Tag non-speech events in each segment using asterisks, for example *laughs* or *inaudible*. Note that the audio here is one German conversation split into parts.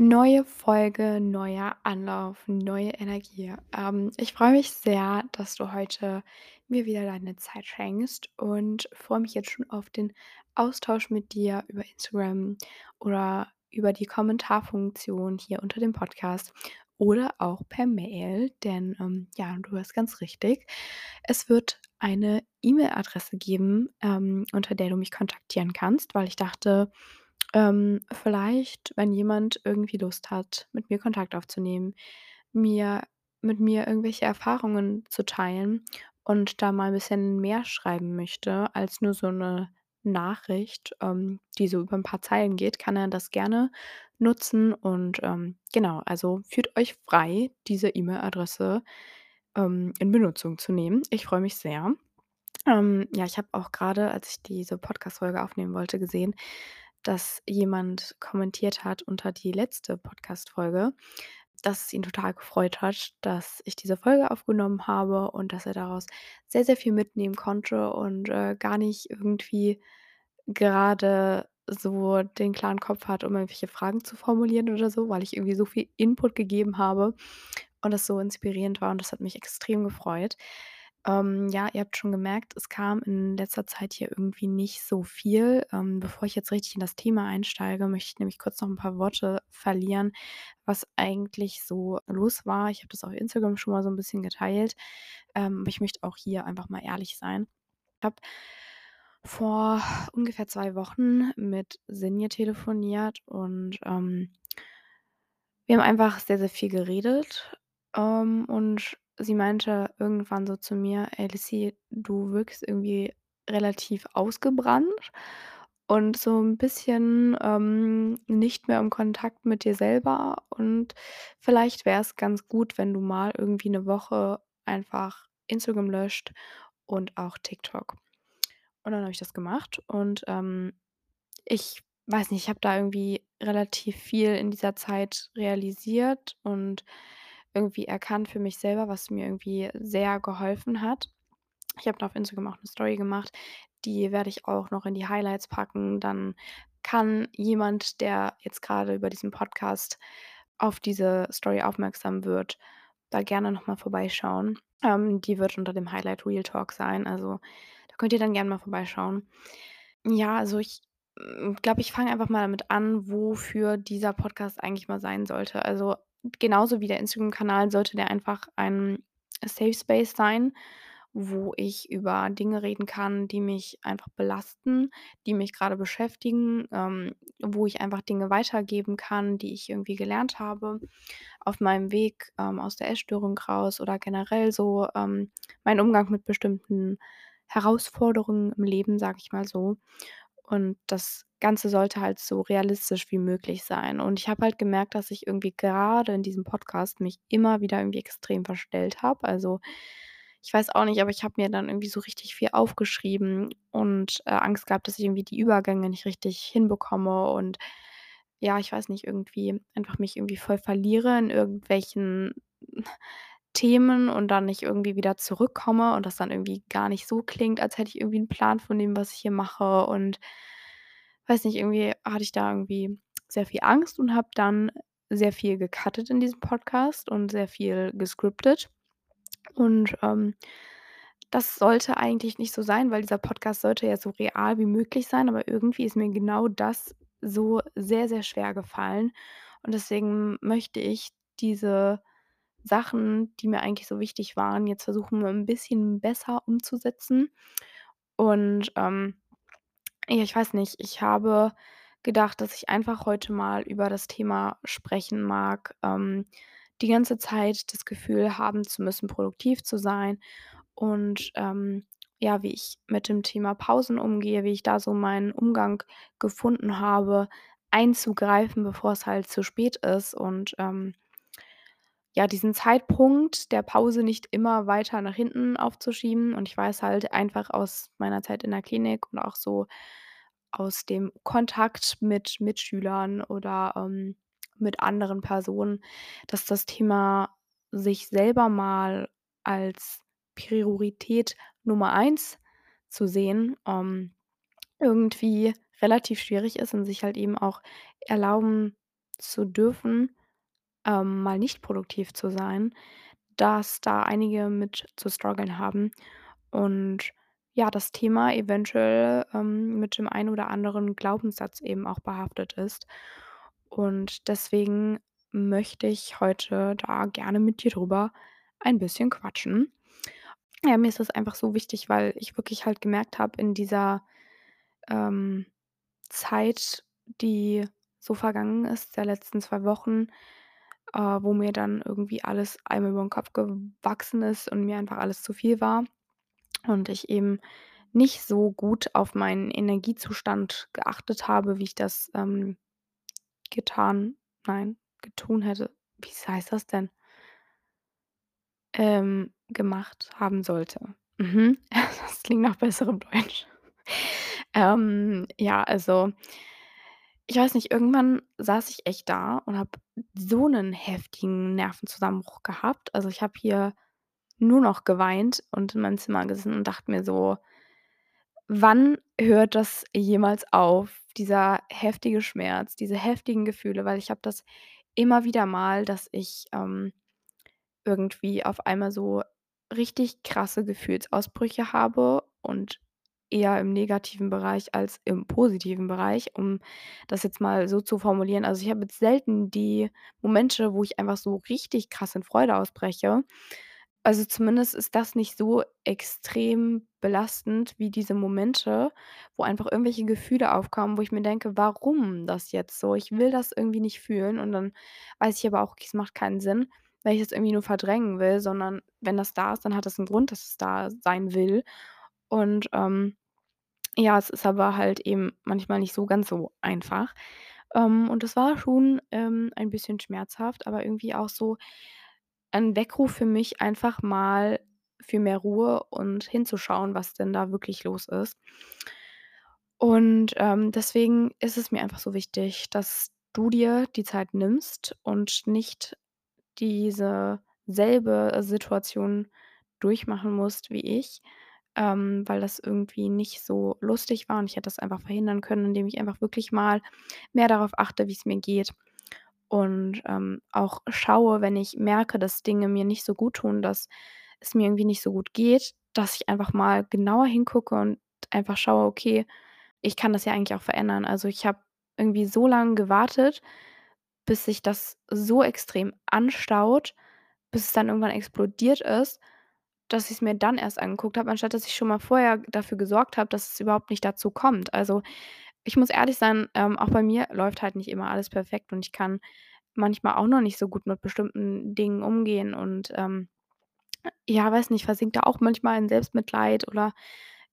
Neue Folge, neuer Anlauf, neue Energie. Ähm, ich freue mich sehr, dass du heute mir wieder deine Zeit schenkst und freue mich jetzt schon auf den Austausch mit dir über Instagram oder über die Kommentarfunktion hier unter dem Podcast oder auch per Mail, denn ähm, ja, du hörst ganz richtig. Es wird eine E-Mail-Adresse geben, ähm, unter der du mich kontaktieren kannst, weil ich dachte, ähm, vielleicht, wenn jemand irgendwie Lust hat, mit mir Kontakt aufzunehmen, mir mit mir irgendwelche Erfahrungen zu teilen und da mal ein bisschen mehr schreiben möchte als nur so eine Nachricht, ähm, die so über ein paar Zeilen geht, kann er das gerne nutzen und, ähm, genau, also fühlt euch frei, diese E-Mail-Adresse, ähm, in Benutzung zu nehmen. Ich freue mich sehr. Ähm, ja, ich habe auch gerade, als ich diese Podcast-Folge aufnehmen wollte, gesehen, dass jemand kommentiert hat unter die letzte Podcast-Folge, dass es ihn total gefreut hat, dass ich diese Folge aufgenommen habe und dass er daraus sehr, sehr viel mitnehmen konnte und, äh, gar nicht irgendwie gerade so den klaren Kopf hat, um irgendwelche Fragen zu formulieren oder so, weil ich irgendwie so viel Input gegeben habe und das so inspirierend war und das hat mich extrem gefreut. Ähm, ja, ihr habt schon gemerkt, es kam in letzter Zeit hier irgendwie nicht so viel. Ähm, bevor ich jetzt richtig in das Thema einsteige, möchte ich nämlich kurz noch ein paar Worte verlieren, was eigentlich so los war. Ich habe das auf Instagram schon mal so ein bisschen geteilt, ähm, aber ich möchte auch hier einfach mal ehrlich sein. Ich habe vor ungefähr 2 Wochen mit Sinje telefoniert und, ähm wir haben einfach sehr, sehr viel geredet, ähm, und sie meinte irgendwann so zu mir: „Ey Lissy, du wirkst irgendwie relativ ausgebrannt und so 'n bisschen, ähm, nicht mehr im Kontakt mit dir selber und vielleicht wär's ganz gut, wenn du mal irgendwie 'ne Woche einfach Instagram löscht und auch TikTok.“ Und dann habe ich das gemacht und, ähm, ich weiß nicht, ich habe da irgendwie relativ viel in dieser Zeit realisiert und irgendwie erkannt für mich selber, was mir irgendwie sehr geholfen hat. Ich habe da auf Instagram auch 'ne Story gemacht, die werde ich auch noch in die Highlights packen. Dann kann jemand, der jetzt grade über diesen Podcast auf diese Story aufmerksam wird, da gerne noch mal vorbeischauen. Ähm, die wird unter dem Highlight Real Talk sein, also da könnt ihr dann gerne mal vorbeischauen. Ja, also ich, hm, glaube, ich fange einfach mal damit an, wofür dieser Podcast eigentlich mal sein sollte. Also, genauso wie der Instagram-Kanal sollte der einfach ein Safe Space sein, wo ich über Dinge reden kann, die mich einfach belasten, die mich grade beschäftigen, ähm, wo ich einfach Dinge weitergeben kann, die ich irgendwie gelernt habe auf meinem Weg, ähm, aus der Essstörung raus oder generell so, ähm, mein Umgang mit bestimmten Herausforderungen im Leben, sage ich mal so. Und das Ganze sollte halt so realistisch wie möglich sein. Und ich habe halt gemerkt, dass ich irgendwie gerade in diesem Podcast mich immer wieder irgendwie extrem verstellt habe. Also, ich weiß auch nicht, aber ich habe mir dann irgendwie so richtig viel aufgeschrieben und, äh, Angst gehabt, dass ich irgendwie die Übergänge nicht richtig hinbekomme und ja, ich weiß nicht, irgendwie einfach mich irgendwie voll verliere in irgendwelchen Themen und dann nicht irgendwie wieder zurückkomme und das dann irgendwie gar nicht so klingt, als hätte ich irgendwie 'n Plan von dem, was ich hier mache und weiß nicht, irgendwie hatte ich da irgendwie sehr viel Angst und habe dann sehr viel gecuttet in diesem Podcast und sehr viel gescriptet. Und, ähm, das sollte eigentlich nicht so sein, weil dieser Podcast sollte ja so real wie möglich sein, aber irgendwie ist mir genau das so sehr, sehr schwer gefallen. Und deswegen möchte ich diese Sachen, die mir eigentlich so wichtig waren, jetzt versuchen, 'n bisschen besser umzusetzen. Und, ähm, ja, ich weiß nicht, ich habe gedacht, dass ich einfach heute mal über das Thema sprechen mag, ähm, die ganze Zeit das Gefühl haben zu müssen, produktiv zu sein und, ähm, ja, wie ich mit dem Thema Pausen umgehe, wie ich da so meinen Umgang gefunden habe, einzugreifen, bevor es halt zu spät ist und, ähm ja, diesen Zeitpunkt der Pause nicht immer weiter nach hinten aufzuschieben. Und ich weiß halt einfach aus meiner Zeit in der Klinik und auch so aus dem Kontakt mit Mitschülern oder, ähm, mit anderen Personen, dass das Thema sich selber mal als Priorität Nummer eins zu sehen, ähm, irgendwie relativ schwierig ist und sich halt eben auch erlauben zu dürfen, ähm, mal nicht produktiv zu sein, dass da einige mit zu struggeln haben und ja, das Thema eventuell, ähm, mit dem einen oder anderen Glaubenssatz eben auch behaftet ist. Und deswegen möchte ich heute da gerne mit dir drüber ein bisschen quatschen. Ja, mir ist das einfach so wichtig, weil ich wirklich halt gemerkt habe in dieser, ähm, Zeit, die so vergangen ist, der letzten 2 Wochen, äh, wo mir dann irgendwie alles einmal über 'n Kopf gewachsen ist und mir einfach alles zu viel war und ich eben nicht so gut auf meinen Energiezustand geachtet habe, wie ich das, ähm, getan nein, getun hätte. Wie heißt das denn? Ähm, gemacht haben sollte. Mhm. *laughs* Das klingt nach besserem Deutsch. Ähm, ja, also ich weiß nicht, irgendwann saß ich echt da und habe so 'nen heftigen Nervenzusammenbruch gehabt. Also, ich habe hier nur noch geweint und in meinem Zimmer gesessen und dachte mir so: „Wann hört das jemals auf, dieser heftige Schmerz, diese heftigen Gefühle?“ Weil ich habe das immer wieder mal, dass ich, ähm, irgendwie auf einmal so richtig krasse Gefühlsausbrüche habe und eher im negativen Bereich als im positiven Bereich, um das jetzt mal so zu formulieren. Also, ich habe jetzt selten die Momente, wo ich einfach so richtig krass in Freude ausbreche. Also, zumindest ist das nicht so extrem belastend wie diese Momente, wo einfach irgendwelche Gefühle aufkommen, wo ich mir denke: „Warum das jetzt so? Ich will das irgendwie nicht fühlen.“ Und dann weiß ich aber auch, es macht keinen Sinn, weil ich es irgendwie nur verdrängen will, sondern wenn das da ist, dann hat das 'n Grund, dass es da sein will. Und, ähm, ja, es ist aber halt eben manchmal nicht so ganz so einfach. Ähm, und das war schon, ähm, ein bisschen schmerzhaft, aber irgendwie auch so ein Weckruf für mich, einfach mal für mehr Ruhe und hinzuschauen, was denn da wirklich los ist. Und, ähm, deswegen ist es mir einfach so wichtig, dass du dir die Zeit nimmst und nicht diese selbe Situation durchmachen musst wie ich, ähm, weil das irgendwie nicht so lustig war und ich hätte das einfach verhindern können, indem ich einfach wirklich mal mehr darauf achte, wie's mir geht und, ähm, auch schaue, wenn ich merke, dass Dinge mir nicht so guttun, dass es mir irgendwie nicht so gut geht, dass ich einfach mal genauer hingucke und einfach schaue: „Okay, ich kann das ja eigentlich auch verändern.“ Also, ich habe irgendwie so lang gewartet, bis sich das so extrem anstaut, bis es dann irgendwann explodiert ist, dass ich's mir dann erst angeguckt habe, anstatt dass ich schon mal vorher dafür gesorgt habe, dass es überhaupt nicht dazu kommt. Also, ich muss ehrlich sein, ähm, auch bei mir läuft halt nicht immer alles perfekt und ich kann manchmal auch noch nicht so gut mit bestimmten Dingen umgehen und, ähm, ja, weiß nicht, versinke da auch manchmal in Selbstmitleid oder,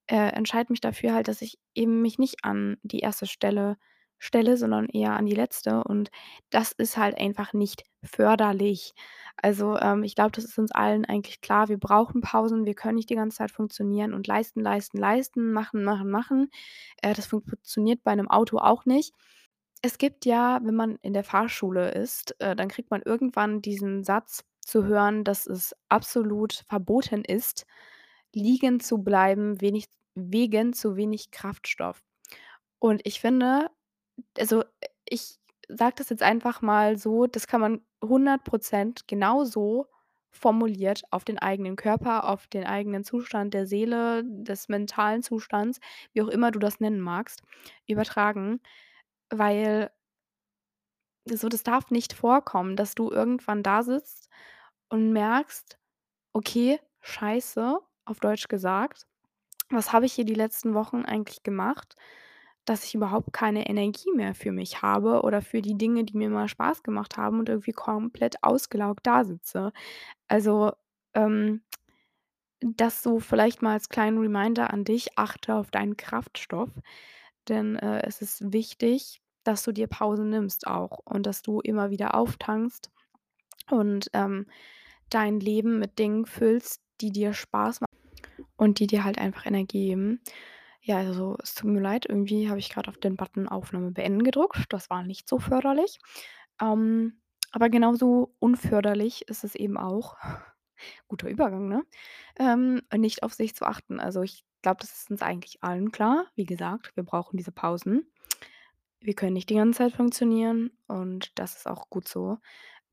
äh, entscheide mich dafür halt, dass ich eben mich nicht an die 1. Stelle stelle, sondern eher an die letzte und das ist halt einfach nicht förderlich. Also, ähm, ich glaube, das ist uns allen eigentlich klar. Wir brauchen Pausen. Wir können nicht die ganze Zeit funktionieren und leisten, leisten, leisten, machen, machen, machen. Äh, das funktioniert bei 'nem Auto auch nicht. Es gibt ja, wenn man in der Fahrschule ist, äh, dann kriegt man irgendwann diesen Satz zu hören, dass es absolut verboten ist, liegen zu bleiben, wenig wegen zu wenig Kraftstoff. Und ich finde also, ich sage das jetzt einfach mal so, das kann man 100 % genauso formuliert auf den eigenen Körper, auf den eigenen Zustand der Seele, des mentalen Zustands, wie auch immer du das nennen magst, übertragen, weil so, das darf nicht vorkommen, dass du irgendwann da sitzt und merkst: „Okay, Scheiße“, auf Deutsch gesagt. „Was habe ich hier die letzten Wochen eigentlich gemacht, dass ich überhaupt keine Energie mehr für mich habe oder für die Dinge, die mir mal Spaß gemacht haben und irgendwie komplett ausgelaugt dasitze?“ Also, ähm, das so vielleicht mal als kleinen Reminder an dich, achte auf deinen Kraftstoff, denn, äh, es ist wichtig, dass du dir Pausen nimmst auch und dass du immer wieder auftankst und, ähm, dein Leben mit Dingen füllst, die dir Spaß ma und die dir halt einfach Energie geben. Ja, also, es tut mir leid, irgendwie habe ich grad auf den Button Aufnahme beenden gedrückt. Das war nicht so förderlich. Ähm, aber genauso unförderlich ist es eben auch *laughs* guter Übergang, ne? Ähm, nicht auf sich zu achten. Also, ich glaube, das ist uns eigentlich allen klar. Wie gesagt, wir brauchen diese Pausen. Wir können nicht die ganze Zeit funktionieren und das ist auch gut so.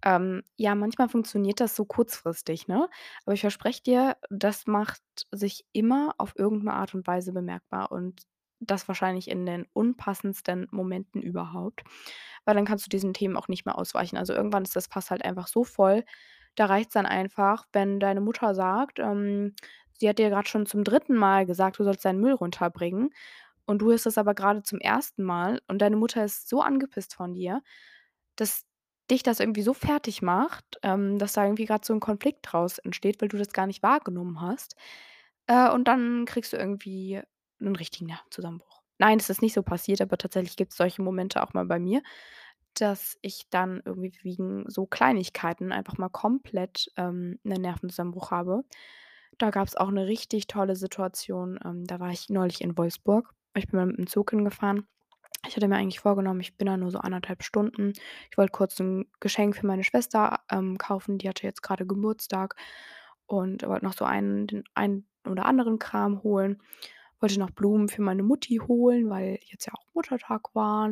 Ähm, ja, manchmal funktioniert das so kurzfristig, ne? Aber ich verspreche dir, das macht sich immer auf irgend 'ne Art und Weise bemerkbar und das wahrscheinlich in den unpassendsten Momenten überhaupt, weil dann kannst du diesen Themen auch nicht mehr ausweichen. Also, irgendwann ist das Fass halt einfach so voll, da reicht's dann einfach, wenn deine Mutter sagt, ähm, sie hat dir grad schon zum 3. Mal gesagt, du sollst deinen Müll runterbringen und du hörst das aber grade zum 1. Mal und deine Mutter ist so angepisst von dir, dass dich das irgendwie so fertigmacht, ähm, dass da irgendwie grad so 'n Konflikt draus entsteht, weil du das gar nicht wahrgenommen hast. Äh, und dann kriegst du irgendwie 'nen richtigen Nervenzusammenbruch. Nein, es ist nicht so passiert, aber tatsächlich gibt's solche Momente auch mal bei mir, dass ich dann irgendwie wegen so Kleinigkeiten einfach mal komplett, ähm, 'nen Nervenzusammenbruch habe. Da gab's auch 'ne richtig tolle Situation, ähm, da war ich neulich in Wolfsburg. Ich bin mal mit 'm Zug hingefahren. Ich hatte mir eigentlich vorgenommen, ich bin da nur so 1 1/2 Stunden. Ich wollte kurz 'n Geschenk für meine Schwester, ähm, kaufen, die hatte jetzt grade Geburtstag und wollte noch so einen den einen oder anderen Kram holen. Wollte noch Blumen für meine Mutti holen, weil jetzt ja auch Muttertag war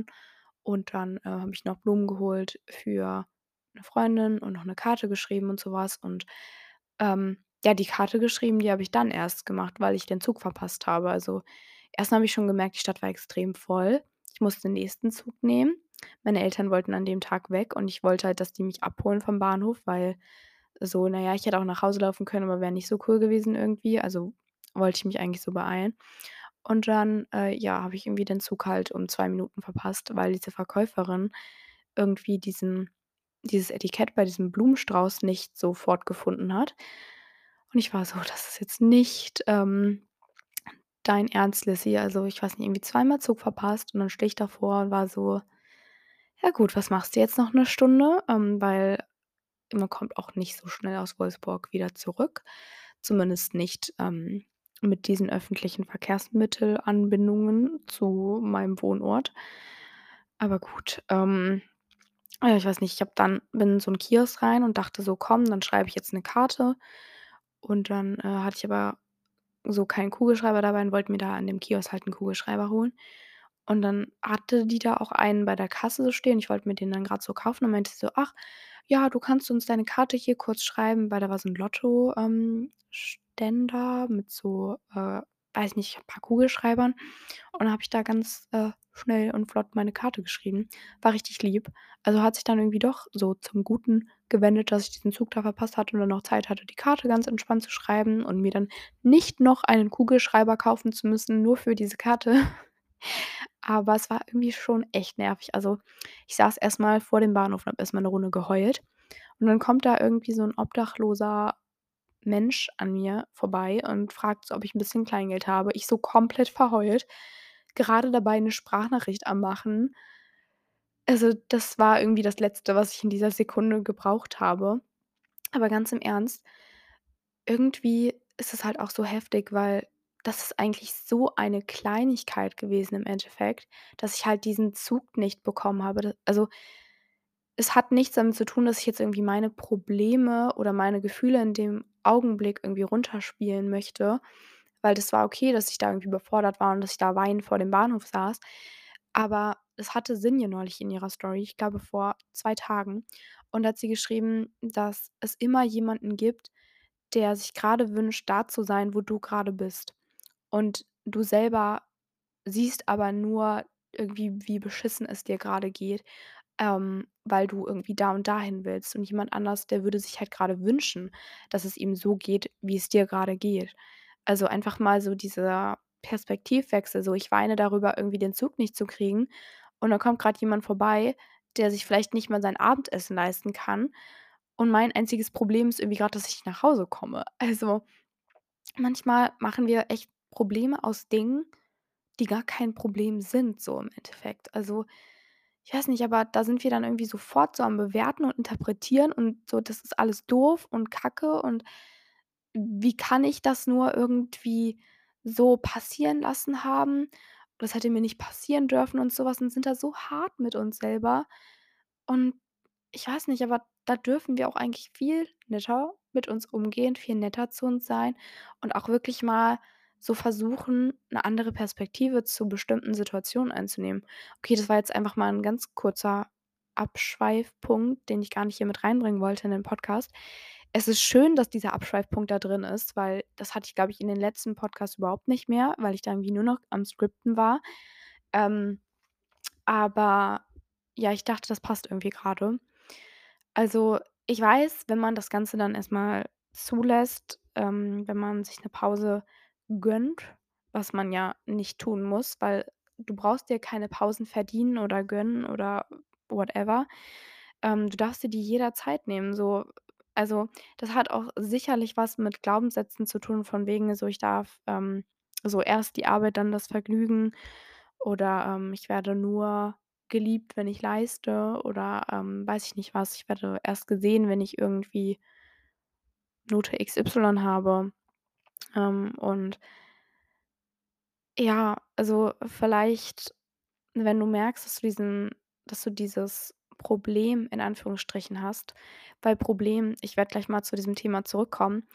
und dann, äh, habe ich noch Blumen geholt für 'ne Freundin und noch 'ne Karte geschrieben und so was und, ähm, ja, die Karte geschrieben, die habe ich dann erst gemacht, weil ich den Zug verpasst habe. Also, erst habe ich schon gemerkt, die Stadt war extrem voll. Ich musste den nächsten Zug nehmen. Meine Eltern wollten an dem Tag weg und ich wollte halt, dass die mich abholen vom Bahnhof, weil so na ja, ich hätte auch nach Hause laufen können, aber wäre nicht so cool gewesen irgendwie. Also, wollte ich mich eigentlich so beeilen. Und dann, äh, ja, habe ich irgendwie den Zug halt um 2 Minuten verpasst, weil diese Verkäuferin irgendwie diesen dieses Etikett bei diesem Blumenstrauß nicht sofort gefunden hat. Und ich war so: „Das ist jetzt nicht, ähm, dein Ernst, Lizzy?“ Also, ich weiß nicht, irgendwie zweimal Zug verpasst und dann stehe ich davor und war so: „Ja gut, was machst du jetzt noch 'ne Stunde?“ Ähm, weil man kommt auch nicht so schnell aus Wolfsburg wieder zurück, zumindest nicht, ähm, mit diesen öffentlichen Verkehrsmittelanbindungen zu meinem Wohnort. Aber gut, ähm, äh, ich weiß nicht, ich habe dann bin in so 'n Kiosk rein und dachte so: „Komm, dann schreibe ich jetzt 'ne Karte.“ Und dann, äh, hatte ich aber so keinen Kugelschreiber dabei und wollte mir da an dem Kiosk halt 'n Kugelschreiber holen. Und dann hatte die da auch einen bei der Kasse so stehen. Ich wollte mir den dann grad so kaufen und meinte so: „Ach ja, du kannst uns deine Karte hier kurz schreiben“, weil da war so 'n Lotto ähm, mit so, äh, weiß nicht, paar Kugelschreibern. Und dann habe ich da ganz, äh, schnell und flott meine Karte geschrieben. War richtig lieb. Also, hat sich dann irgendwie doch so zum Guten gewendet, dass ich diesen Zug da verpasst hatte und dann noch Zeit hatte, die Karte ganz entspannt zu schreiben und mir dann nicht noch einen Kugelschreiber kaufen zu müssen, nur für diese Karte. *laughs* Aber es war irgendwie schon echt nervig. Also, ich saß erst mal vor dem Bahnhof und habe erst mal 'ne Runde geheult. Und dann kommt da irgendwie so 'n obdachloser Mensch an mir vorbei und fragt ob ich 'n bisschen Kleingeld habe. Ich so komplett verheult, grade dabei, 'ne Sprachnachricht am Machen. Also, das war irgendwie das Letzte, was ich in dieser Sekunde gebraucht habe. Aber ganz im Ernst, irgendwie ist es halt auch so heftig, weil das ist eigentlich so eine Kleinigkeit gewesen im Endeffekt, dass ich halt diesen Zug nicht bekommen habe. Also es hat nichts damit zu tun, dass ich jetzt irgendwie meine Probleme oder meine Gefühle in dem Augenblick irgendwie runterspielen möchte, weil das war okay, dass ich da irgendwie überfordert war und dass ich da weinend vor dem Bahnhof saß. Aber es hatte Sinja neulich in ihrer Story, ich glaube vor 2 Tagen. Und da hat sie geschrieben, dass es immer jemanden gibt, der sich grade wünscht, da zu sein, wo du grade bist. Und du selber siehst aber nur irgendwie, wie beschissen es dir grade geht, ähm, weil du irgendwie da und dahin willst. Und jemand anders, der würde sich halt grade wünschen, dass es ihm so geht, wie es dir grade geht. Also, einfach mal so dieser Perspektivwechsel, so ich weine darüber, irgendwie den Zug nicht zu kriegen und dann kommt grad jemand vorbei, der sich vielleicht nicht mal sein Abendessen leisten kann. Und mein einziges Problem ist irgendwie grad, dass ich nach Hause komme. *laughs* Also, manchmal machen wir echt Probleme aus Dingen, die gar kein Problem sind so im Endeffekt. Also, ich weiß nicht, aber da sind wir dann irgendwie sofort so am Bewerten und Interpretieren und so: „Das ist alles doof und Kacke und wie kann ich das nur irgendwie so passieren lassen haben? Das hätte mir nicht passieren dürfen“ und so was und sind da so hart mit uns selber. Und ich weiß nicht, aber da dürfen wir auch eigentlich viel netter mit uns umgehen, viel netter zu uns sein und auch wirklich mal so versuchen, 'ne andere Perspektive zu bestimmten Situationen einzunehmen. Okay, das war jetzt einfach mal 'n ganz kurzer Abschweifpunkt, den ich gar nicht hier mit reinbringen wollte in den Podcast. Es ist schön, dass dieser Abschweifpunkt da drin ist, weil das hatte ich, glaube ich, in den letzten Podcasts überhaupt nicht mehr, weil ich da irgendwie nur noch am Scripten war. Ähm, aber ja, ich dachte, das passt irgendwie grade. Also, ich weiß, wenn man das Ganze dann erst mal zulässt, ähm, wenn man sich 'ne Pause gönnt, was man ja nicht tun muss, weil du brauchst dir keine Pausen verdienen oder gönnen oder whatever. Ähm, du darfst dir die jederzeit nehmen, so. Also, das hat auch sicherlich was mit Glaubenssätzen zu tun von wegen so, ich darf, ähm so erst die Arbeit, dann das Vergnügen oder, ähm, ich werde nur geliebt, wenn ich leiste oder, ähm, weiß ich nicht was. Ich werde erst gesehen, wenn ich irgendwie Note XY habe. Ähm, und ja, also, vielleicht, wenn du merkst, dass du diesen dass du dieses Problem in Anführungsstrichen hast weil Problem ich werde gleich mal zu diesem Thema zurückkommen.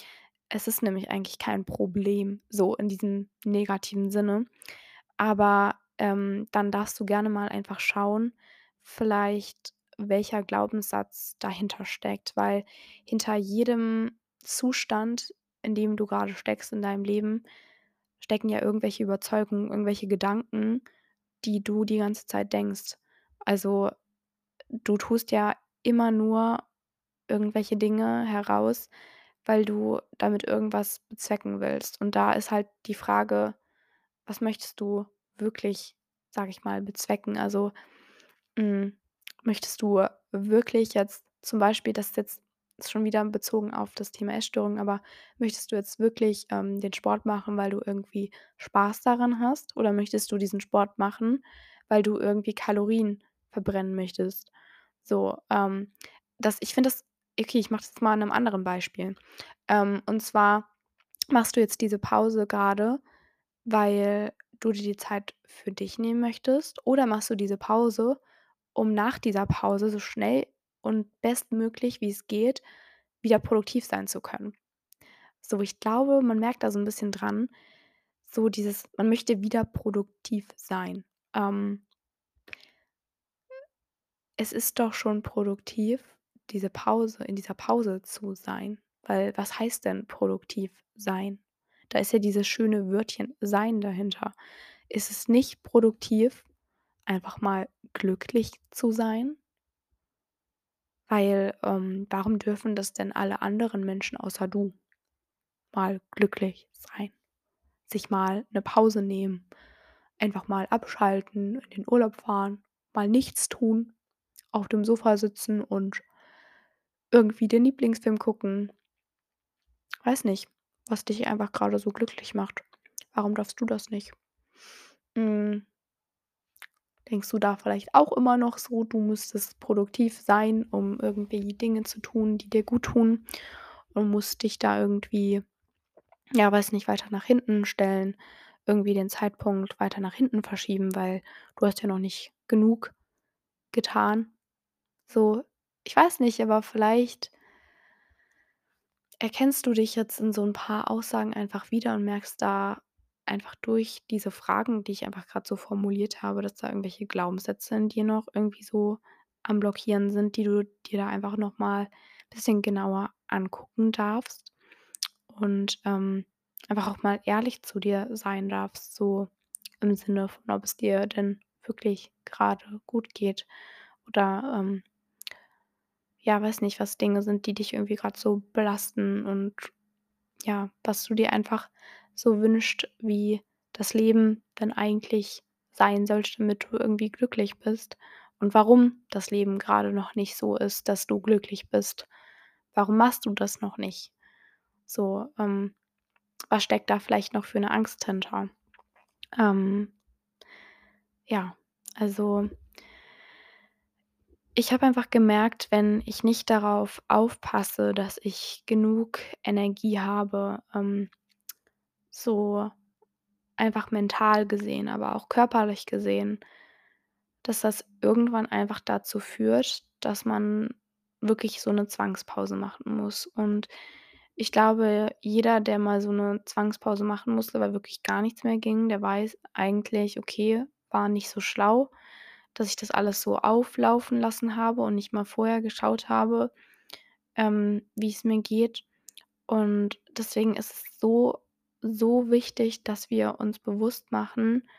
Es ist nämlich eigentlich kein Problem so in diesem negativen Sinne. Aber, ähm, dann darfst du gerne mal einfach schauen, vielleicht welcher Glaubenssatz dahinter steckt, weil hinter jedem Zustand, in dem du grade steckst in deinem Leben, stecken ja irgendwelche Überzeugungen, irgendwelche Gedanken, die du die ganze Zeit denkst. Also, du tust ja immer nur irgendwelche Dinge heraus, weil du damit irgendwas bezwecken willst. Und da ist halt die Frage: Was möchtest du wirklich, sage ich mal, bezwecken? Also, hm, möchtest du wirklich jetzt zum Beispiel das ist jetzt schon wieder bezogen auf das Thema Essstörung, aber möchtest du jetzt wirklich, ähm, den Sport machen, weil du irgendwie Spaß daran hast? Oder möchtest du diesen Sport machen, weil du irgendwie Kalorien verbrennen möchtest? So, ähm, das ich finde das okay, ich mache das mal an 'nem anderen Beispiel. Ähm, und zwar machst du jetzt diese Pause grade, weil du dir die Zeit für dich nehmen möchtest oder machst du diese Pause, um nach dieser Pause so schnell und bestmöglich, wie es geht, wieder produktiv sein zu können? So, ich glaube, man merkt da so 'n bisschen dran, so dieses man möchte wieder produktiv sein. Ähm es ist doch schon produktiv, diese Pause in dieser Pause zu sein, weil was heißt denn produktiv sein? Da ist ja dieses schöne Wörtchen sein dahinter. Ist es nicht produktiv, einfach mal glücklich zu sein? Weil, ähm, warum dürfen das denn alle anderen Menschen außer du mal glücklich sein, sich mal 'ne Pause nehmen, einfach mal abschalten, in den Urlaub fahren, mal nichts tun, auf dem Sofa sitzen und irgendwie den Lieblingsfilm gucken? Weiß nicht, was dich einfach grade so glücklich macht. Warum darfst du das nicht? Hm. Denkst du da vielleicht auch immer noch so, du müsstest produktiv sein, um irgendwie Dinge zu tun, die dir guttun und musst dich da irgendwie, ja, weiß nicht, weiter nach hinten stellen, irgendwie den Zeitpunkt weiter nach hinten verschieben, weil du hast ja noch nicht genug getan? So, ich weiß nicht, aber vielleicht erkennst du dich jetzt in so 'n paar Aussagen einfach wieder und merkst da einfach durch diese Fragen, die ich einfach grad so formuliert habe, dass da irgendwelche Glaubenssätze in dir noch irgendwie so am Blockieren sind, die du dir da einfach noch mal bisschen genauer angucken darfst und, ähm, einfach auch mal ehrlich zu dir sein darfst, so im Sinne von, ob es dir denn wirklich grade gut geht oder, ähm ja, weiß nicht, was Dinge sind, die dich irgendwie grad so belasten und ja, was du dir einfach so wünscht, wie das Leben denn eigentlich sein sollte, damit du irgendwie glücklich bist und warum das Leben grade noch nicht so ist, dass du glücklich bist. Warum machst du das noch nicht? So, ähm, was steckt da vielleicht noch für 'ne Angst hinter? Ähm ja, also ich habe einfach gemerkt, wenn ich nicht darauf aufpasse, dass ich genug Energie habe, ähm, so einfach mental gesehen, aber auch körperlich gesehen dass das irgendwann einfach dazu führt, dass man wirklich so 'ne Zwangspause machen muss. Und Ich glaube, jeder, der mal so 'ne Zwangspause machen musste, weil wirklich gar nichts mehr ging, der weiß eigentlich: „Okay, war nicht so schlau, dass ich das alles so auflaufen lassen habe und nicht mal vorher geschaut habe, ähm, wie's mir geht.“ Und deswegen ist es so, so wichtig, dass wir uns bewusst machen,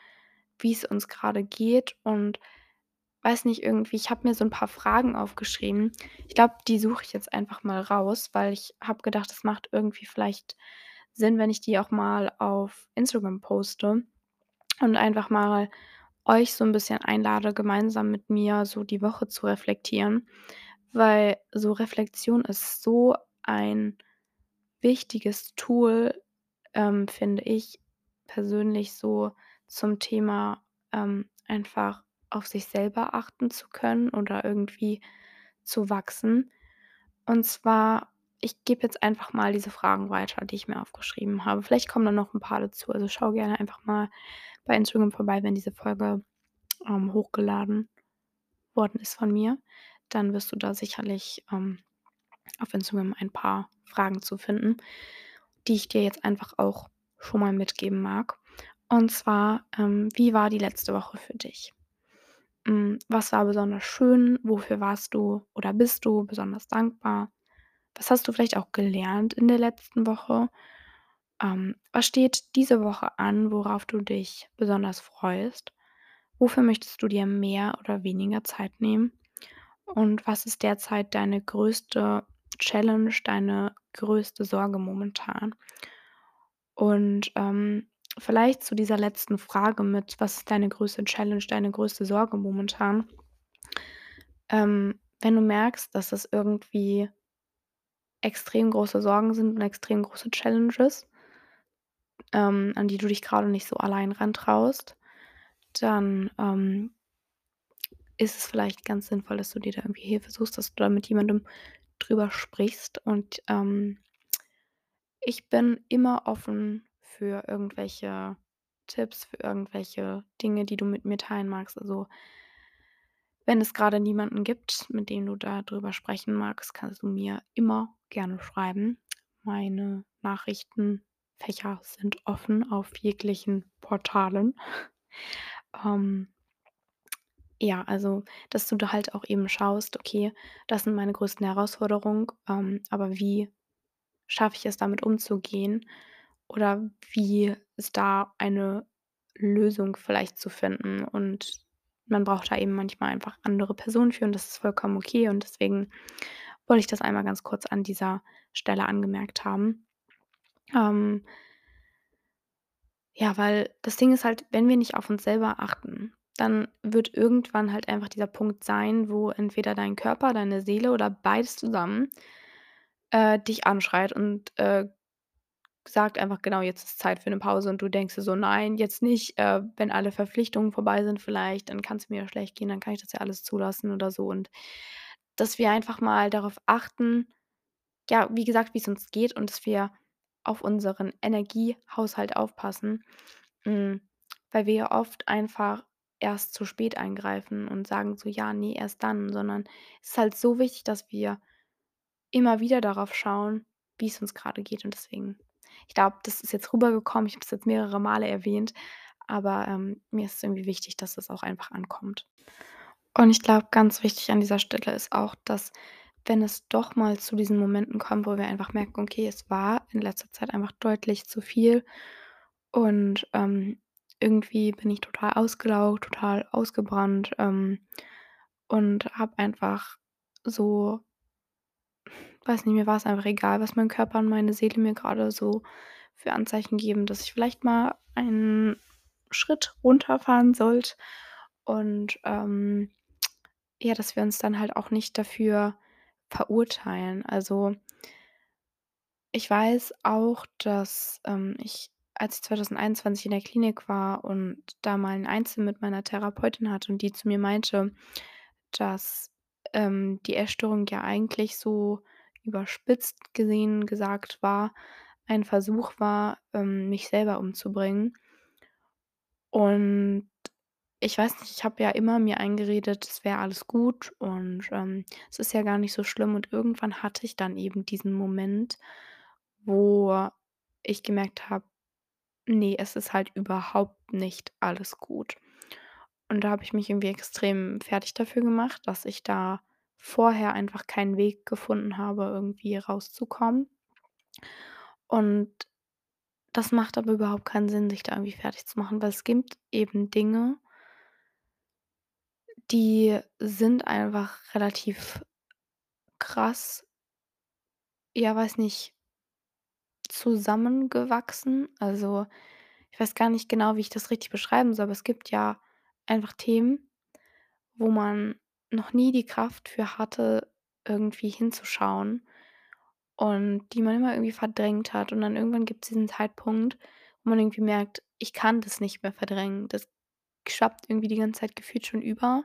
wie's uns grade geht und weiß nicht, irgendwie ich habe mir so 'n paar Fragen aufgeschrieben. Ich glaube, die suche ich jetzt einfach mal raus, weil ich habe gedacht, das macht irgendwie vielleicht Sinn, wenn ich die auch mal auf Instagram poste und einfach mal euch so 'n bisschen einlade, gemeinsam mit mir so die Woche zu reflektieren, weil so Reflexion ist so ein wichtiges Tool, ähm, finde ich persönlich so zum Thema, ähm, einfach auf sich selber achten zu können oder irgendwie zu wachsen. Und zwar ich gebe jetzt einfach mal diese Fragen weiter, die ich mir aufgeschrieben habe. Vielleicht kommen da noch 'n paar dazu. Also, schau gerne einfach mal bei Instagram vorbei, wenn diese Folge, ähm, hochgeladen worden ist von mir. Dann wirst du da sicherlich, ähm, auf Instagram ein paar Fragen zu finden, die ich dir jetzt einfach auch schon mal mitgeben mag. Und zwar, ähm, wie war die letzte Woche für dich? Hm, was war besonders schön? Wofür warst du oder bist du besonders dankbar? Was hast du vielleicht auch gelernt in der letzten Woche? Ähm, was steht diese Woche an, worauf du dich besonders freust? Wofür möchtest du dir mehr oder weniger Zeit nehmen? Und was ist derzeit deine größte Challenge, deine größte Sorge momentan? Und, ähm, vielleicht zu dieser letzten Frage mit: „Was ist deine größte Challenge, deine größte Sorge momentan?“ Ähm, wenn du merkst, dass das irgendwie extrem große Sorgen sind und extrem große Challenges ähm, an die du dich grade nicht so allein rantraust, dann, ähm ist es vielleicht ganz sinnvoll, dass du dir da irgendwie Hilfe suchst, dass du da mit jemandem drüber sprichst. Und, ähm ich bin immer offen für irgendwelche Tipps, für irgendwelche Dinge, die du mit mir teilen magst. Also wenn es grade niemanden gibt, mit dem du da drüber sprechen magst, kannst du mir immer gerne schreiben. Meine Nachrichtenfächer sind offen auf jeglichen Portalen. *laughs* Ähm ja, also, dass du da halt auch eben schaust: „Okay, das sind meine größten Herausforderungen, ähm, aber wie schaffe ich es, damit umzugehen?“ Oder wie ist da eine Lösung vielleicht zu finden? Und man braucht da eben manchmal einfach andere Personen für und das ist vollkommen okay. Und deswegen wollte ich das einmal ganz kurz an dieser Stelle angemerkt haben. Ähm ja, weil das Ding ist halt, wenn wir nicht auf uns selber achten, dann wird irgendwann halt einfach dieser Punkt sein, wo entweder dein Körper, deine Seele oder beides zusammen, äh, dich anschreit und, äh, sagt einfach: „Genau, jetzt ist Zeit für 'ne Pause.“ Und du denkst so: „Nein, jetzt nicht, äh, wenn alle Verpflichtungen vorbei sind vielleicht, dann kann's mir ja schlecht gehen, dann kann ich das ja alles zulassen“ oder so. Und dass wir einfach mal darauf achten, ja, wie gesagt, wie's uns geht und dass wir auf unseren Energiehaushalt aufpassen, hm, weil wir ja oft einfach erst zu spät eingreifen und sagen so: „Ja, ne, erst dann“, sondern es ist halt so wichtig, dass wir immer wieder darauf schauen, wie's uns grade geht und deswegen ich glaube, das ist jetzt rübergekommen. Ich habe es jetzt mehrere Male erwähnt, aber, ähm, mir ist es irgendwie wichtig, dass es auch einfach ankommt. Und ich glaube, ganz wichtig an dieser Stelle ist auch, dass, wenn es doch mal zu diesen Momenten kommt, wo wir einfach merken: „Okay, es war in letzter Zeit einfach deutlich zu viel und, ähm, irgendwie bin ich total ausgelaugt, total ausgebrannt, ähm, und habe einfach so weiß nicht, mir war's einfach egal, was mein Körper und meine Seele mir grade so für Anzeichen geben, dass ich vielleicht mal einen Schritt runterfahren sollte und, ähm, ja, dass wir uns dann halt auch nicht dafür verurteilen. Also ich weiß auch, dass, ähm, ich, als ich 2021 in der Klinik war und da mal 'n Einzel mit meiner Therapeutin hatte und die zu mir meinte, dass, ähm, die Essstörung ja eigentlich so überspitzt gesehen gesagt war, ein Versuch war, ähm, mich selber umzubringen. Und ich weiß nicht, ich habe ja immer mir eingeredet, es wäre alles gut und, ähm, es ist ja gar nicht so schlimm und irgendwann hatte ich dann eben diesen Moment wo ich gemerkt habe: „Ne, es ist halt überhaupt nicht alles gut.“ Und da habe ich mich irgendwie extrem fertig dafür gemacht, dass ich da vorher einfach keinen Weg gefunden habe, irgendwie rauszukommen. Und das macht aber überhaupt keinen Sinn, sich da irgendwie fertig zu machen, weil es gibt eben Dinge die sind einfach relativ krass ja, weiß nicht zusammengewachsen. Also, ich weiß gar nicht genau, wie ich das richtig beschreiben soll, aber es gibt ja einfach Themen, wo man noch nie die Kraft für hatte, irgendwie hinzuschauen und die man immer irgendwie verdrängt hat. Und dann irgendwann gibt's diesen Zeitpunkt, wo man irgendwie merkt: „Ich kann das nicht mehr verdrängen. Das schwappt irgendwie die ganze Zeit gefühlt schon über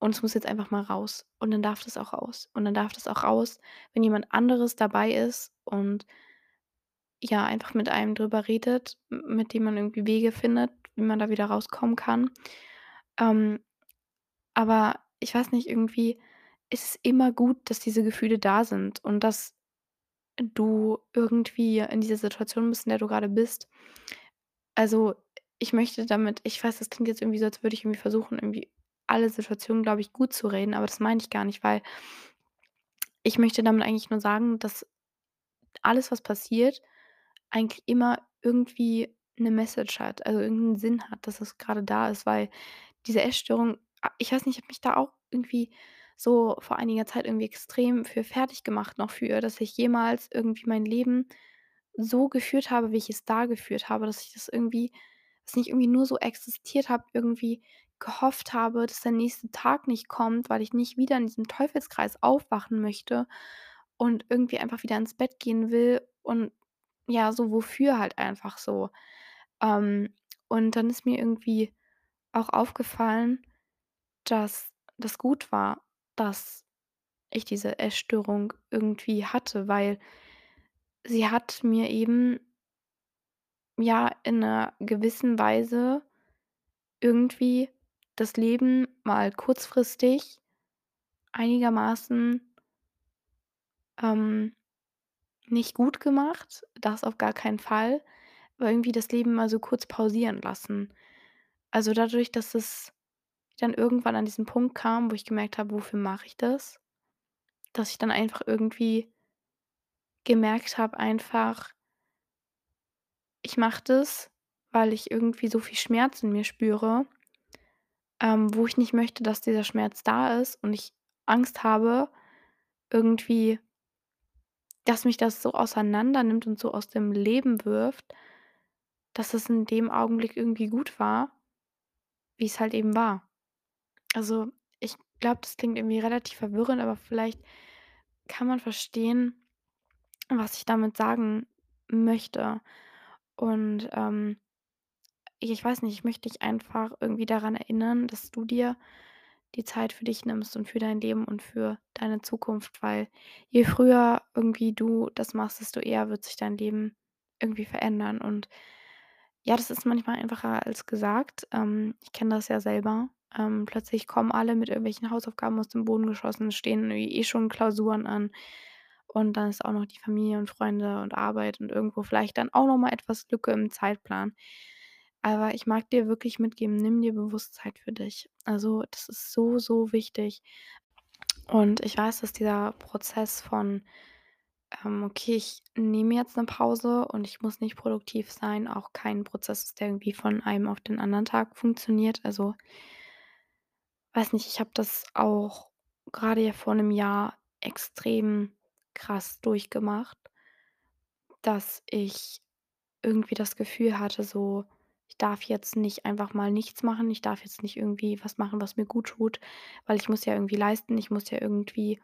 und es muss jetzt einfach mal raus.“ Und dann darf das auch raus. Und dann darf das auch raus, wenn jemand anderes dabei ist und ja, einfach mit einem drüber redet, mit dem man irgendwie Wege findet, wie man da wieder rauskommen kann. Ähm, aber ich weiß nicht, irgendwie ist es immer gut, dass diese Gefühle da sind und dass du irgendwie in dieser Situation bist, in der du grade bist. Also, ich möchte damit ich weiß, das klingt jetzt irgendwie so, als würde ich irgendwie versuchen, irgendwie alle Situationen, glaube ich, gutzureden, aber das meine ich gar nicht, weil ich möchte damit eigentlich nur sagen, dass alles, was passiert, eigentlich immer irgendwie 'ne Message hat, also irgend 'n Sinn hat, dass es grade da ist, weil diese Essstörung ich weiß nicht, ich habe mich da auch irgendwie so vor einiger Zeit irgendwie extrem für fertiggemacht noch für, dass ich jemals irgendwie mein Leben so geführt habe, wie ich es da geführt habe, dass ich das irgendwie dass ich irgendwie nur so existiert habe, irgendwie gehofft habe, dass der nächste Tag nicht kommt, weil ich nicht wieder in diesem Teufelskreis aufwachen möchte und irgendwie einfach wieder ins Bett gehen will und ja, so wofür halt einfach so. Ähm, und dann ist mir irgendwie auch aufgefallen, dass das gut war, dass ich diese Essstörung irgendwie hatte, weil sie hat mir eben ja, in 'ner gewissen Weise irgendwie das Leben mal kurzfristig einigermaßen ähm, nicht gut gemacht, das auf gar keinen Fall, aber irgendwie das Leben mal so kurz pausieren lassen. Also, dadurch, dass es dann irgendwann an diesen Punkt kam, wo ich gemerkt habe: „Wofür mache ich das?“ Dass ich dann einfach irgendwie gemerkt habe einfach ich mache das, weil ich irgendwie so viel Schmerz in mir spüre ähm, wo ich nicht möchte, dass dieser Schmerz da ist und ich Angst habe irgendwie dass mich das so auseinandernimmt und so aus dem Leben wirft, dass es in dem Augenblick irgendwie gut war wie's halt eben war. Also, ich glaube, das klingt irgendwie relativ verwirrend, aber vielleicht kann man verstehen, was ich damit sagen möchte. Und, ähm, ich weiß nicht, ich möchte dich einfach irgendwie daran erinnern, dass du dir die Zeit für dich nimmst und für dein Leben und für deine Zukunft, weil je früher irgendwie du das machst, desto eher wird sich dein Leben irgendwie verändern. Und ja, das ist manchmal einfacher als gesagt. Ähm, ich kenne das ja selber. Ähm, plötzlich kommen alle mit irgendwelchen Hausaufgaben aus dem Boden geschossen, es stehen eh schon Klausuren an und dann ist auch noch die Familie und Freunde und Arbeit und irgendwo vielleicht dann auch noch mal etwas Lücke im Zeitplan. Aber ich mag dir wirklich mitgeben, nimm dir bewusst Zeit für dich. Also, das ist so, so wichtig. Und ich weiß, dass dieser Prozess von, ähm: „Okay, ich nehme jetzt 'ne Pause und ich muss nicht produktiv sein“, auch kein Prozess ist, der irgendwie von einem auf den anderen Tag funktioniert. Also weiß nicht, ich habe das auch grade ja vor 'nem Jahr extrem krass durchgemacht dass ich irgendwie das Gefühl hatte, so: „Ich darf jetzt nicht einfach mal nichts machen. Ich darf jetzt nicht irgendwie was machen, was mir guttut, weil ich muss ja irgendwie leisten. Ich muss ja irgendwie“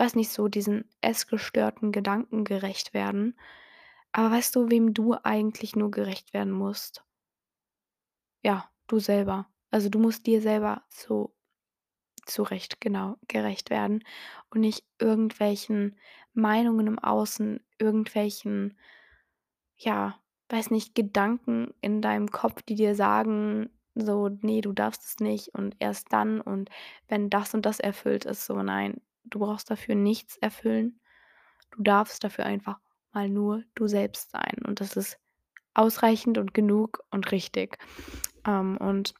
weiß nicht, so diesen essgestörten Gedanken gerecht werden. Aber weißt du, wem du eigentlich nur gerecht werden musst? Ja, du selber. Also, du musst dir selber zu zurecht genau, gerecht werden und nicht irgendwelchen Meinungen im Außen, irgendwelchen ja, weiß nicht, Gedanken in deinem Kopf, die dir sagen, so: „Ne, du darfst es nicht und erst dann und wenn das und das erfüllt ist“, so. Nein, du brauchst dafür nichts erfüllen. Du darfst dafür einfach mal nur du selbst sein und das ist ausreichend und genug und richtig. Ähm, und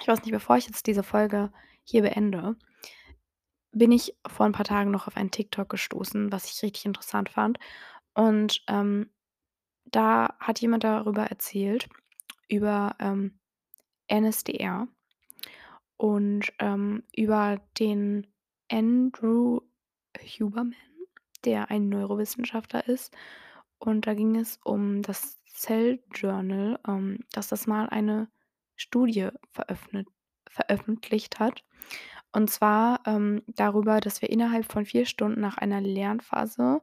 ich weiß nicht, bevor ich jetzt diese Folge hier beende, bin ich vor 'n paar Tagen noch auf einen TikTok gestoßen, was ich richtig interessant fand. Und, ähm, da hat jemand darüber erzählt, über, ähm, NSDR und, ähm, über den Andrew Huberman, der ein Neurowissenschaftler ist. Und da ging es um das Cell Journal, ähm, dass das mal eine Studie veröffentlicht hat. Und zwar, ähm, darüber, dass wir innerhalb von 4 Stunden nach einer Lernphase,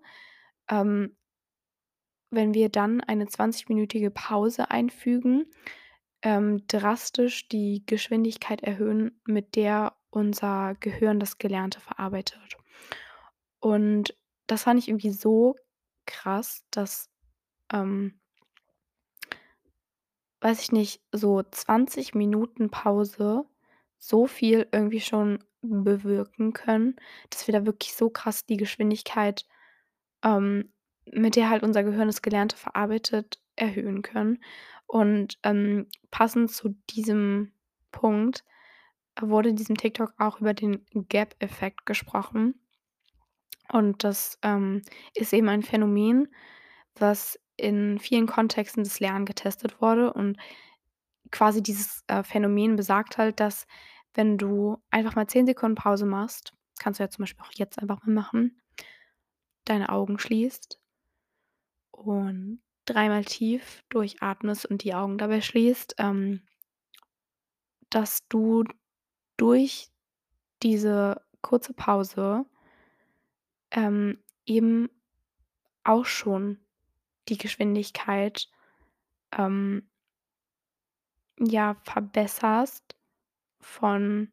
ähm wenn wir dann eine zwanzigminütige Pause einfügen, ähm, drastisch die Geschwindigkeit erhöhen, mit der unser Gehirn das Gelernte verarbeitet. Und das fand ich irgendwie so krass, dass, ähm weiß ich nicht, so 20 Minuten Pause so viel irgendwie schon bewirken können, dass wir da wirklich so krass die Geschwindigkeit, ähm, mit der halt unser Gehirn das Gelernte verarbeitet, erhöhen können. Und, ähm, passend zu diesem Punkt wurde in diesem TikTok auch über den Gap-Effekt gesprochen. Und das, ähm, ist eben ein Phänomen, was in vielen Kontexten des Lernen getestet wurde und quasi dieses, äh, Phänomen besagt halt, dass wenn du einfach mal 10 Sekunden Pause machst kannst du ja zum Beispiel auch jetzt einfach mal machen deine Augen schließt und dreimal tief durchatmest und die Augen dabei schließt, ähm dass du durch diese kurze Pause ähm, eben auch schon die Geschwindigkeit, ähm ja, verbesserst von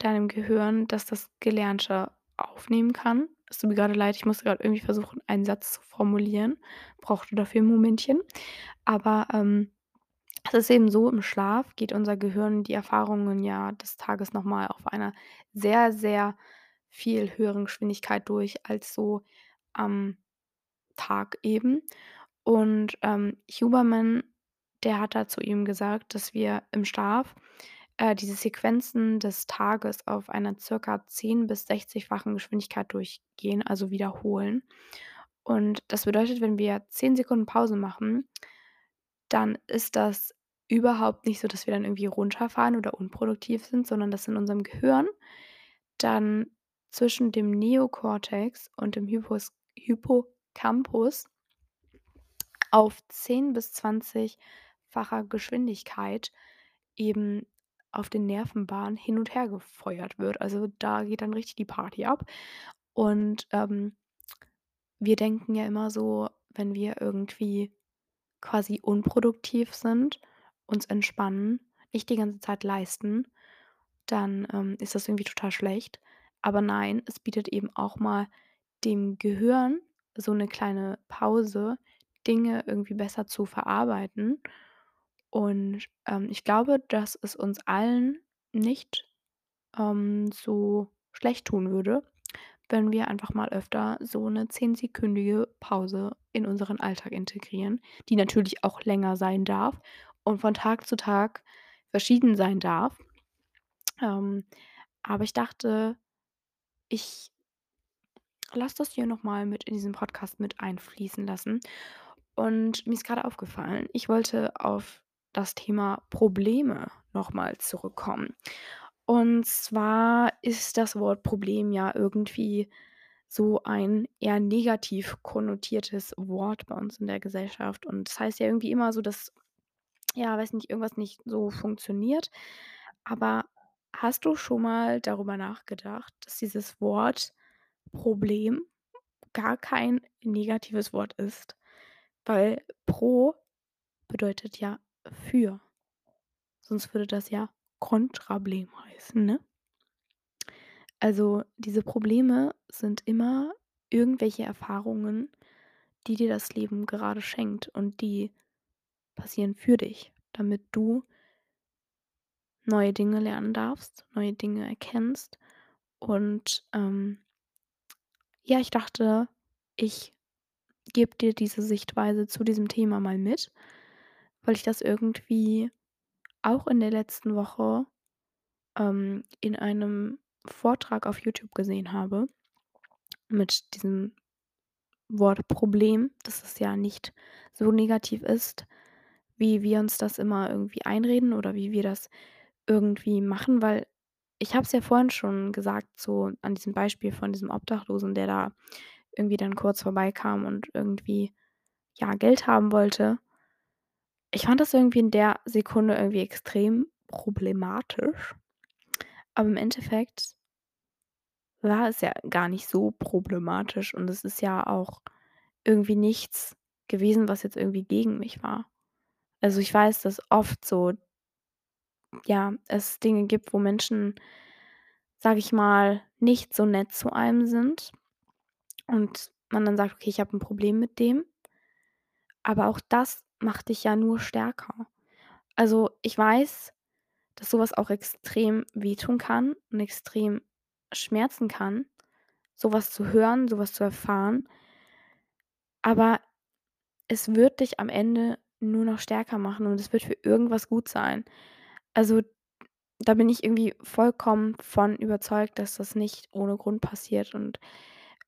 deinem Gehirn, dass das Gelernte aufnehmen kann. Es tut mir grade leid, ich musste grad irgendwie versuchen, einen Satz zu formulieren, brauchte dafür 'n Momentchen. Aber, ähm, es ist eben so, im Schlaf geht unser Gehirn die Erfahrungen ja des Tages noch mal auf einer sehr, sehr viel höheren Geschwindigkeit durch als so am Tag eben. Und, ähm, Huberman, der hat da zu ihm gesagt, dass wir im Schlaf, äh, diese Sequenzen des Tages auf einer circa 10 bis sechzigfachen Geschwindigkeit durchgehen, also wiederholen. Und das bedeutet, wenn wir 10 Sekunden Pause machen, dann ist das überhaupt nicht so, dass wir dann irgendwie runterfahren oder unproduktiv sind, sondern dass in unserem Gehirn dann zwischen dem Neokortex und dem Hypos Hippocampus auf 10 bis zwanzigfacher Geschwindigkeit eben auf den Nervenbahnen hin und her gefeuert wird. Also, da geht dann richtig die Party ab. Und, ähm, wir denken ja immer so, wenn wir irgendwie quasi unproduktiv sind, uns entspannen, nicht die ganze Zeit leisten, dann, ähm, ist das irgendwie total schlecht. Aber nein, es bietet eben auch mal dem Gehirn so 'ne kleine Pause, Dinge irgendwie besser zu verarbeiten. Und, ähm, ich glaube, dass es uns allen nicht, ähm, so schlecht tun würde, wenn wir einfach mal öfter so 'ne zehnsekündige Pause in unseren Alltag integrieren, die natürlich auch länger sein darf und von Tag zu Tag verschieden sein darf. Ähm, aber ich dachte, ich lasse das hier noch mal mit in diesen Podcast mit einfließen lassen. Und mir ist grade aufgefallen, ich wollte auf das Thema Probleme noch mal zurückkommen. Und zwar ist das Wort Problem ja irgendwie so ein eher negativ konnotiertes Wort bei uns in der Gesellschaft. Und das heißt ja irgendwie immer so, dass ja, weiß nicht, irgendwas nicht so funktioniert. Aber hast du schon mal darüber nachgedacht, dass dieses Wort Problem gar kein negatives Wort ist? Weil pro bedeutet ja für. Sonst würde das ja Kontrablem heißen, ne? Also, diese Probleme sind immer irgendwelche Erfahrungen, die dir das Leben gerade schenkt und die passieren für dich, damit du neue Dinge lernen darfst, neue Dinge erkennst. Und, ähm ja, ich dachte, ich gebe dir diese Sichtweise zu diesem Thema mal mit, weil ich das irgendwie auch in der letzten Woche, ähm, in einem Vortrag auf YouTube gesehen habe mit diesem Wort Problem, dass es ja nicht so negativ ist, wie wir uns das immer irgendwie einreden oder wie wir das irgendwie machen, weil ich habe es ja vorhin schon gesagt, so an diesem Beispiel von diesem Obdachlosen, der da irgendwie dann kurz vorbeikam und irgendwie, ja, Geld haben wollte. Ich fand das irgendwie in der Sekunde irgendwie extrem problematisch, aber im Endeffekt war es ja gar nicht so problematisch und es ist ja auch irgendwie nichts gewesen, was jetzt irgendwie gegen mich war. Also, ich weiß, dass oft so ja, es Dinge gibt, wo Menschen, sage ich mal, nicht so nett zu einem sind und man dann sagt: „Okay, ich habe 'n Problem mit dem.“ Aber auch das macht dich ja nur stärker. Also, ich weiß, dass so was auch extrem wehtun kann und extrem schmerzen kann, so was zu hören, so was zu erfahren. Aber es wird dich am Ende nur noch stärker machen und es wird für irgendwas gut sein. Also, da bin ich irgendwie vollkommen von überzeugt, dass das nicht ohne Grund passiert und,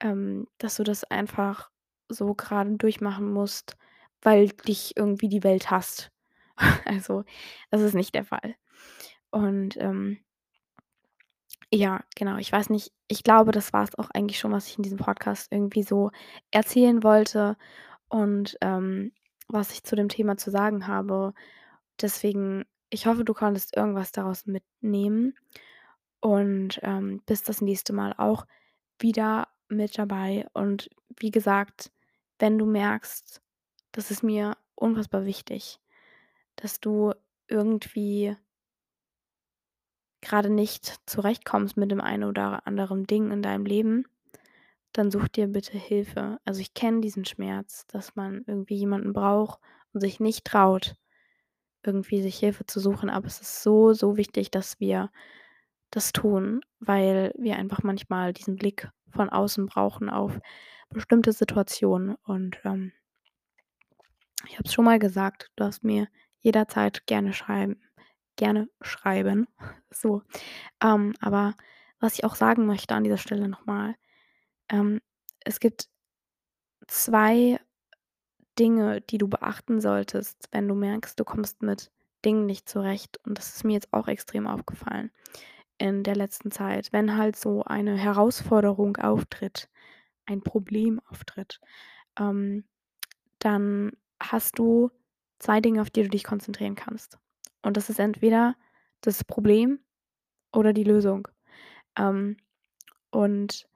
ähm, dass du das einfach so grade durchmachen musst, weil dich irgendwie die Welt hasst. *laughs* Also, das ist nicht der Fall. Und, ähm ja, genau, ich weiß nicht ich glaube, das war's auch eigentlich schon, was ich in diesem Podcast irgendwie so erzählen wollte und, ähm, was ich zu dem Thema zu sagen habe. Deswegen, ich hoffe, du konntest irgendwas daraus mitnehmen und, ähm, bist das nächste Mal auch wieder mit dabei. Und wie gesagt, wenn du merkst, das ist mir unfassbar wichtig, dass du irgendwie grade nicht zurechtkommst mit dem einen oder anderen Ding in deinem Leben, dann such dir bitte Hilfe. Also, ich kenne diesen Schmerz, dass man irgendwie jemanden braucht und sich nicht traut, irgendwie sich Hilfe zu suchen, aber es ist so, so wichtig, dass wir das tun, weil wir einfach manchmal diesen Blick von außen brauchen auf bestimmte Situationen und, ähm ich habe es schon mal gesagt, du darfst mir jederzeit gerne schreiben gerne schreiben, *laughs* so. Ähm, aber was ich auch sagen möchte an dieser Stelle noch mal, ähm, es gibt 2 Dinge, die du beachten solltest, wenn du merkst, du kommst mit Dingen nicht zurecht. Und das ist mir jetzt auch extrem aufgefallen in der letzten Zeit. Wenn halt so eine Herausforderung auftritt, ein Problem auftritt, ähm, dann hast du 2 Dinge, auf die du dich konzentrieren kannst. Und das ist entweder das Problem oder die Lösung. Ähm, und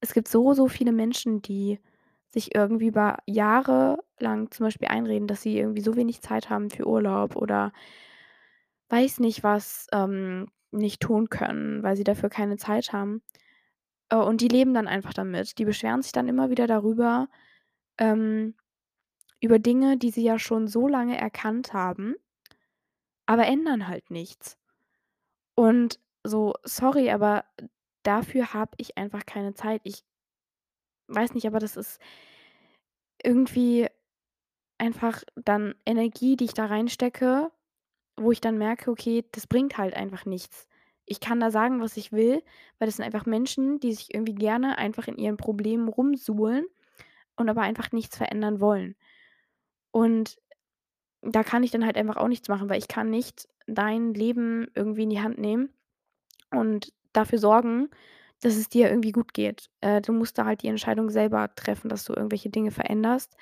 es gibt so, so viele Menschen, die sich irgendwie über Jahre lang zum Beispiel einreden, dass sie irgendwie so wenig Zeit haben für Urlaub oder weiß nicht was, ähm, nicht tun können, weil sie dafür keine Zeit haben. Äh, und die leben dann einfach damit. Die beschweren sich dann immer wieder darüber, ähm, über Dinge, die sie ja schon so lange erkannt haben aber ändern halt nichts. Und so, sorry, aber dafür habe ich einfach keine Zeit. Ich weiß nicht, aber das ist irgendwie einfach dann Energie, die ich da reinstecke, wo ich dann merke: „Okay, das bringt halt einfach nichts.“ Ich kann da sagen, was ich will, weil das sind einfach Menschen, die sich irgendwie gerne einfach in ihren Problemen rumsuhlen und aber einfach nichts verändern wollen. Und da kann ich dann halt einfach auch nichts machen, weil ich kann nicht dein Leben irgendwie in die Hand nehmen und dafür sorgen, dass es dir irgendwie gut geht. Äh, du musst da halt die Entscheidung selber treffen, dass du irgendwelche Dinge veränderst.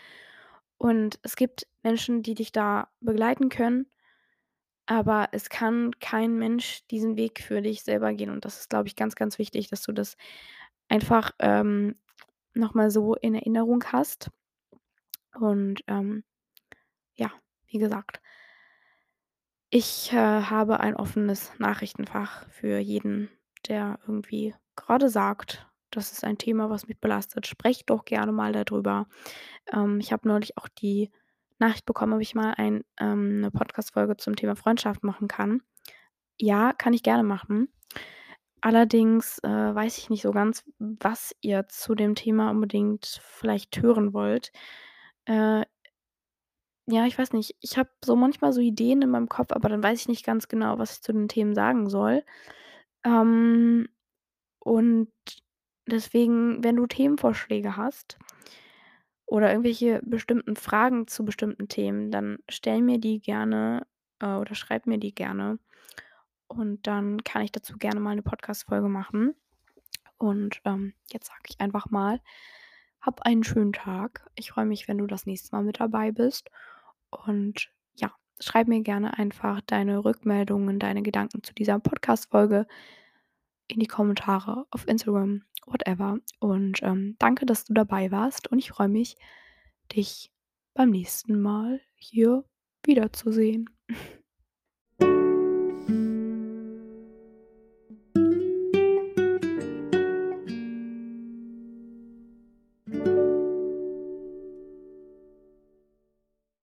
Und es gibt Menschen, die dich da begleiten können, aber es kann kein Mensch diesen Weg für dich selber gehen. Und das ist, glaube ich, ganz, ganz wichtig, dass du das einfach, ähm, noch mal so in Erinnerung hast. Und, ähm, ja, wie gesagt ich, äh, habe ein offenes Nachrichtenfach für jeden, der irgendwie grade sagt: „Das ist ein Thema, was mich belastet. Sprecht doch gerne mal da drüber.“ Ähm, ich habe neulich auch die Nachricht bekommen, ob ich mal ein ähm, 'ne Podcast-Folge zum Thema Freundschaft machen kann. Ja, kann ich gerne machen. Allerdings, äh, weiß ich nicht so ganz, was ihr zu dem Thema unbedingt vielleicht hören wollt. Äh ja, ich weiß nicht. Ich habe so manchmal so Ideen in meinem Kopf, aber dann weiß ich nicht ganz genau, was ich zu den Themen sagen soll. Ähm, und deswegen, wenn du Themenvorschläge hast oder irgendwelche bestimmten Fragen zu bestimmten Themen, dann stell mir die gerne, äh, oder schreib mir die gerne. Und dann kann ich dazu gerne mal 'ne Podcast-Folge machen. Und, ähm, jetzt sage ich einfach mal: Hab einen schönen Tag. Ich freue mich, wenn du das nächste Mal mit dabei bist. Und ja, schreib mir gerne einfach deine Rückmeldungen, deine Gedanken zu dieser Podcast-Folge in die Kommentare auf Instagram, whatever. Und, ähm, danke, dass du dabei warst und ich freue mich, dich beim nächsten Mal hier wiederzusehen. *laughs*